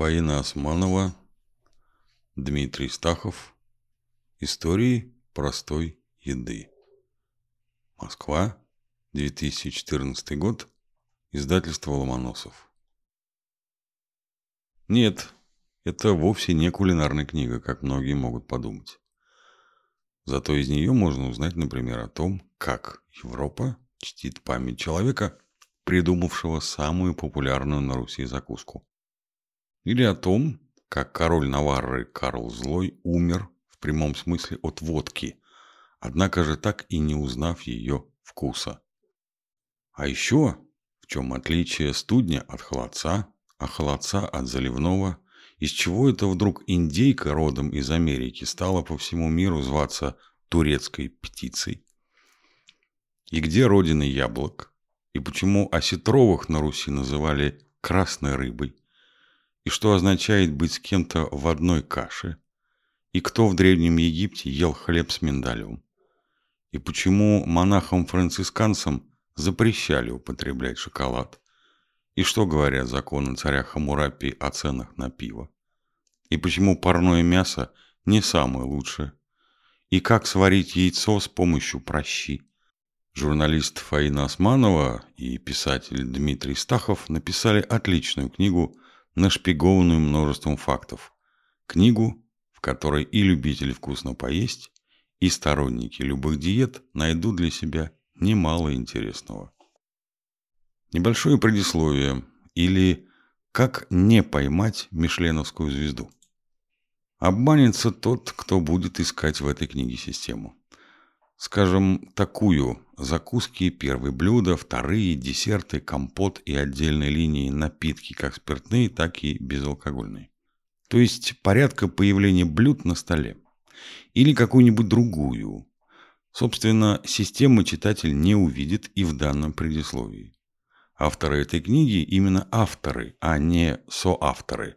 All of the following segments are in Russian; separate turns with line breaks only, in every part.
Фаина Османова, Дмитрий Стахов. Истории простой еды. Москва, 2014 год. Издательство Ломоносов. Нет, это вовсе не кулинарная книга, как многие могут подумать. Зато из нее можно узнать, например, о том, как Европа чтит память человека, придумавшего самую популярную на Руси закуску. Или о том, как король Наварры Карл Злой умер в прямом смысле от водки, однако же так и не узнав ее вкуса. А еще, в чем отличие студня от холодца, а холодца от заливного, из чего это вдруг индейка родом из Америки стала по всему миру зваться турецкой птицей? И где родина яблок? И почему осетровых на Руси называли красной рыбой? И что означает быть с кем-то в одной каше? И кто в Древнем Египте ел хлеб с миндалем? И почему монахам-францисканцам запрещали употреблять шоколад? И что говорят законы царя Хамурапи о ценах на пиво? И почему парное мясо не самое лучшее? И как сварить яйцо с помощью прощи? Журналист Фаина Османова и писатель Дмитрий Стахов написали отличную книгу нашпигованную множеством фактов. Книгу, в которой и любители вкусно поесть, и сторонники любых диет найдут для себя немало интересного. Небольшое предисловие или «Как не поймать мишленовскую звезду». Обманется тот, кто будет искать в этой книге систему. Скажем, такую закуски, первые блюда, вторые, десерты, компот и отдельные линии напитки, как спиртные, так и безалкогольные. То есть порядка появления блюд на столе. Или какую-нибудь другую. Собственно, системы читатель не увидит и в данном предисловии. Авторы этой книги именно авторы, а не соавторы.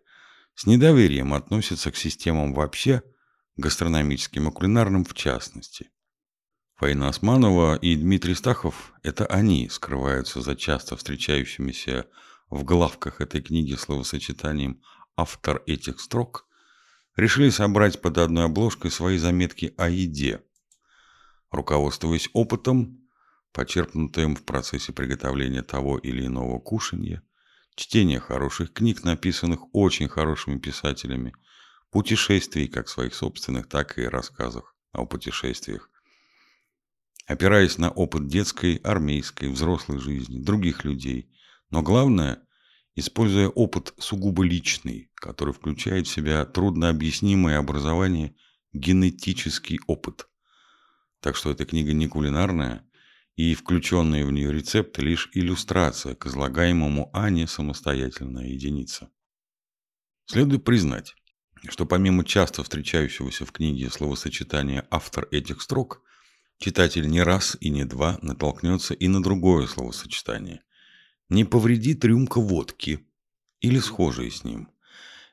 С недоверием относятся к системам вообще, гастрономическим и кулинарным в частности. Фаина Османова и Дмитрий Стахов – это они скрываются за часто встречающимися в главках этой книги словосочетанием «автор этих строк», решили собрать под одной обложкой свои заметки о еде, руководствуясь опытом, почерпнутым в процессе приготовления того или иного кушанья, чтения хороших книг, написанных очень хорошими писателями, путешествий как своих собственных, так и рассказах о путешествиях, опираясь на опыт детской, армейской, взрослой жизни, других людей. Но главное, используя опыт сугубо личный, который включает в себя труднообъяснимое образование, генетический опыт. Так что эта книга не кулинарная, и включенные в нее рецепты лишь иллюстрация к излагаемому, а не самостоятельная единица. Следует признать, что помимо часто встречающегося в книге словосочетания «автор этих строк», Читатель не раз и не два натолкнется и на другое словосочетание. Не повредит рюмка водки или схожие с ним.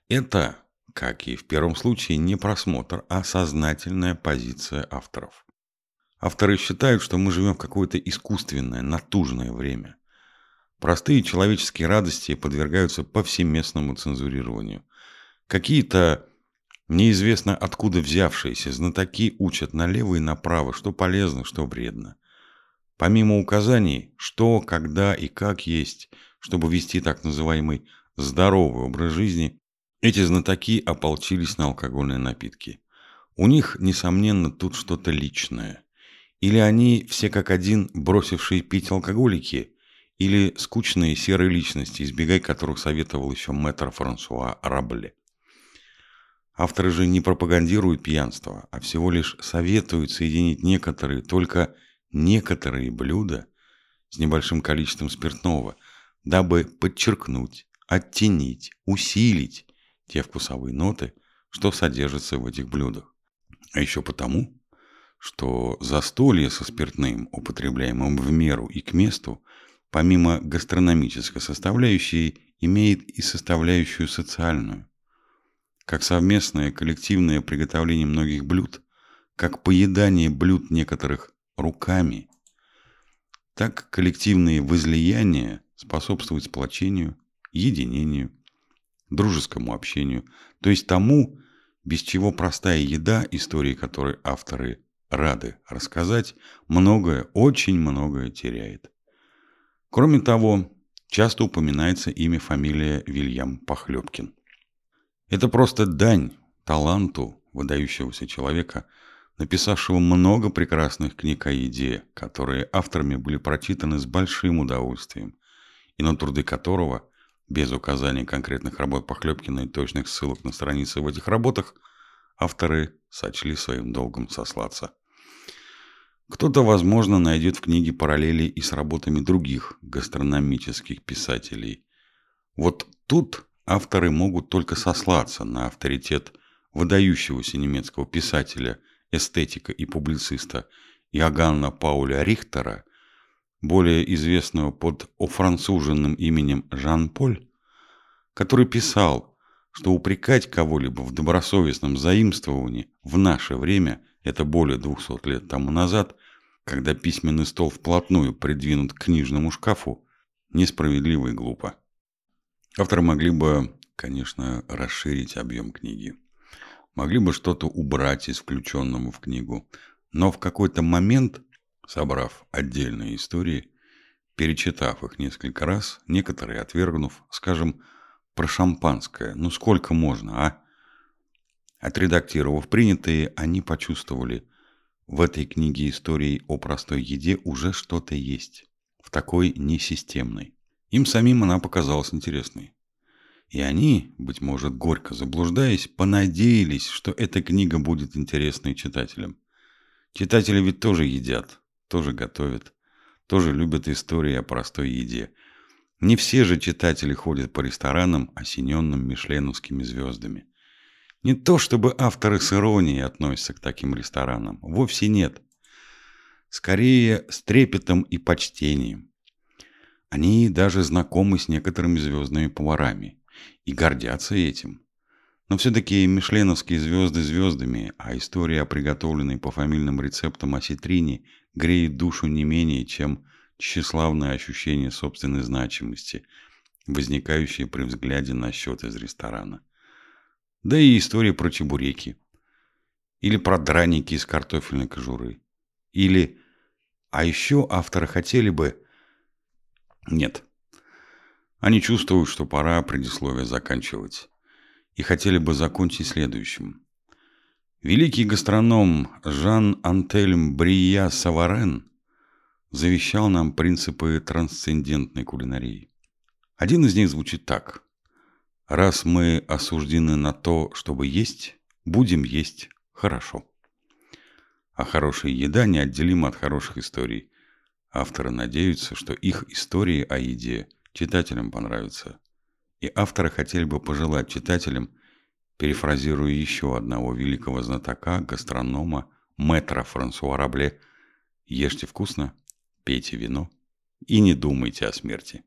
Это, как и в первом случае, не просмотр, а сознательная позиция авторов. Авторы считают, что мы живем в какое-то искусственное, натужное время. Простые человеческие радости подвергаются повсеместному цензурированию. Какие-то Неизвестно откуда взявшиеся знатоки учат налево и направо, что полезно, что вредно. Помимо указаний, что, когда и как есть, чтобы вести так называемый здоровый образ жизни, эти знатоки ополчились на алкогольные напитки. У них, несомненно, тут что-то личное. Или они все как один бросившие пить алкоголики, или скучные серые личности, избегай которых советовал еще мэтр Франсуа Рабле. Авторы же не пропагандируют пьянство, а всего лишь советуют соединить некоторые, только некоторые блюда с небольшим количеством спиртного, дабы подчеркнуть, оттенить, усилить те вкусовые ноты, что содержатся в этих блюдах. А еще потому, что застолье со спиртным, употребляемым в меру и к месту, помимо гастрономической составляющей, имеет и составляющую социальную как совместное коллективное приготовление многих блюд, как поедание блюд некоторых руками, так коллективные возлияния способствуют сплочению, единению, дружескому общению, то есть тому, без чего простая еда, истории которой авторы рады рассказать, многое, очень многое теряет. Кроме того, часто упоминается имя фамилия Вильям Похлебкин. Это просто дань таланту выдающегося человека, написавшего много прекрасных книг о еде, которые авторами были прочитаны с большим удовольствием, и на труды которого, без указания конкретных работ Похлебкина и точных ссылок на страницы в этих работах, авторы сочли своим долгом сослаться. Кто-то, возможно, найдет в книге параллели и с работами других гастрономических писателей. Вот тут авторы могут только сослаться на авторитет выдающегося немецкого писателя, эстетика и публициста Иоганна Пауля Рихтера, более известного под офранцуженным именем Жан-Поль, который писал, что упрекать кого-либо в добросовестном заимствовании в наше время, это более 200 лет тому назад, когда письменный стол вплотную придвинут к книжному шкафу, несправедливо и глупо. Авторы могли бы, конечно, расширить объем книги. Могли бы что-то убрать из включенного в книгу. Но в какой-то момент, собрав отдельные истории, перечитав их несколько раз, некоторые отвергнув, скажем, про шампанское, ну сколько можно, а? Отредактировав принятые, они почувствовали, в этой книге истории о простой еде уже что-то есть, в такой несистемной. Им самим она показалась интересной. И они, быть может, горько заблуждаясь, понадеялись, что эта книга будет интересной читателям. Читатели ведь тоже едят, тоже готовят, тоже любят истории о простой еде. Не все же читатели ходят по ресторанам, осененным мишленовскими звездами. Не то чтобы авторы с иронией относятся к таким ресторанам. Вовсе нет. Скорее, с трепетом и почтением. Они даже знакомы с некоторыми звездными поварами и гордятся этим. Но все-таки мишленовские звезды звездами, а история о приготовленной по фамильным рецептам осетрине греет душу не менее, чем тщеславное ощущение собственной значимости, возникающее при взгляде на счет из ресторана. Да и история про чебуреки. Или про драники из картофельной кожуры. Или... А еще авторы хотели бы... Нет. Они чувствуют, что пора предисловие заканчивать. И хотели бы закончить следующим. Великий гастроном Жан-Антельм Брия Саварен завещал нам принципы трансцендентной кулинарии. Один из них звучит так. Раз мы осуждены на то, чтобы есть, будем есть хорошо. А хорошая еда неотделима от хороших историй. Авторы надеются, что их истории о еде читателям понравятся. И авторы хотели бы пожелать читателям, перефразируя еще одного великого знатока, гастронома, мэтра Франсуа Рабле, «Ешьте вкусно, пейте вино и не думайте о смерти».